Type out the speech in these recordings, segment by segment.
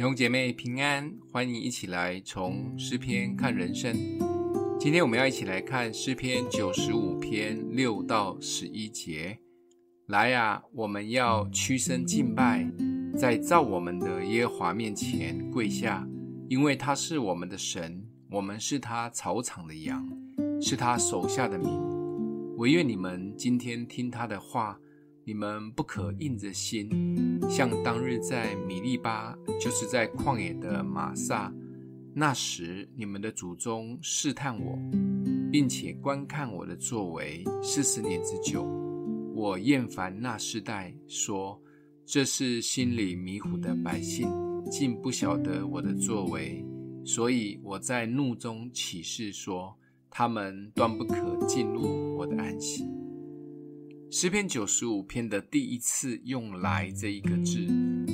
弟兄姐妹平安，欢迎一起来从诗篇看人生。今天我们要一起来看诗篇九十五篇六到十一节。来啊，我们要屈身敬拜，在造我们的耶和华面前跪下，因为他是我们的神，我们是他草场的羊，是他手下的民。唯愿你们今天听他的话，你们不可硬着心，像当日在米利巴，就是在旷野的玛撒。那时你们的祖宗试探我，并且观看我的作为四十年之久。我厌烦那世代，说这是心里迷糊的百姓，竟不晓得我的作为。所以我在怒中起誓说。他们断不可进入我的安息。诗篇九十五篇的第一次用“来”这一个字，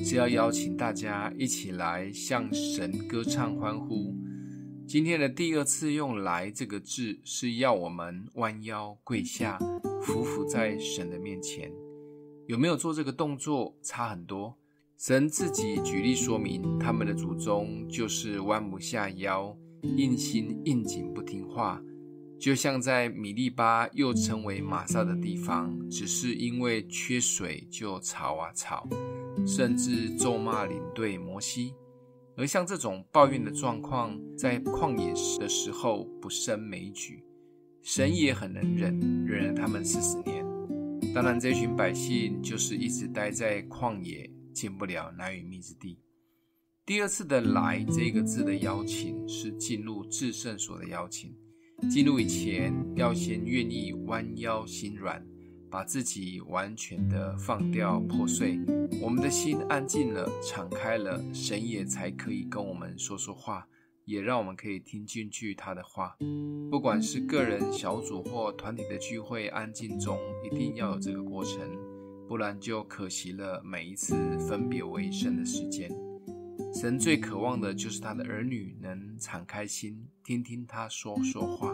是要邀请大家一起来向神歌唱欢呼。今天的第二次用“来”这个字，是要我们弯腰跪下，匍匐在神的面前。有没有做这个动作？差很多。神自己举例说明，他们的祖宗就是弯不下腰。硬心硬颈不听话，就像在米利巴又称为玛撒的地方，只是因为缺水就吵啊吵，甚至咒骂领队摩西。而像这种抱怨的状况，在旷野时的时候不胜枚举，神也很能忍，忍了他们四十年。当然，这群百姓就是一直待在旷野，进不了南与密之地。第二次的“来”这个字的邀请，是进入至圣所的邀请。进入以前，要先愿意弯腰心软，把自己完全的放掉破碎。我们的心安静了，敞开了，神也才可以跟我们说说话，也让我们可以听进去他的话。不管是个人、小组或团体的聚会，安静中一定要有这个过程，不然就可惜了每一次分别为圣的时间。神最渴望的就是他的儿女能敞开心，听听他说说话。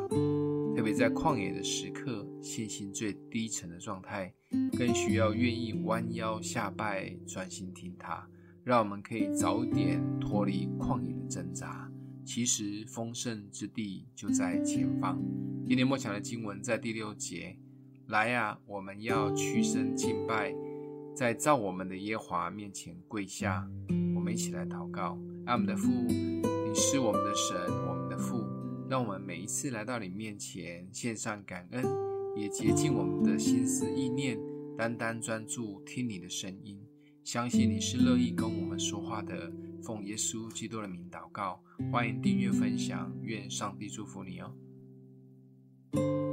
特别在旷野的时刻，信心最低沉的状态，更需要愿意弯腰下拜，专心听他。让我们可以早点脱离旷野的挣扎。其实丰盛之地就在前方。今天默想的经文在第六节：来啊，我们要屈身敬拜，在造我们的耶华面前跪下。一起来祷告，爱我们的父，你是我们的神，我们的父，让我们每一次来到你面前，献上感恩，也洁净我们的心思意念，单单专注听你的声音，相信你是乐意跟我们说话的。奉耶稣基督的名祷告，欢迎订阅分享，愿上帝祝福你哦。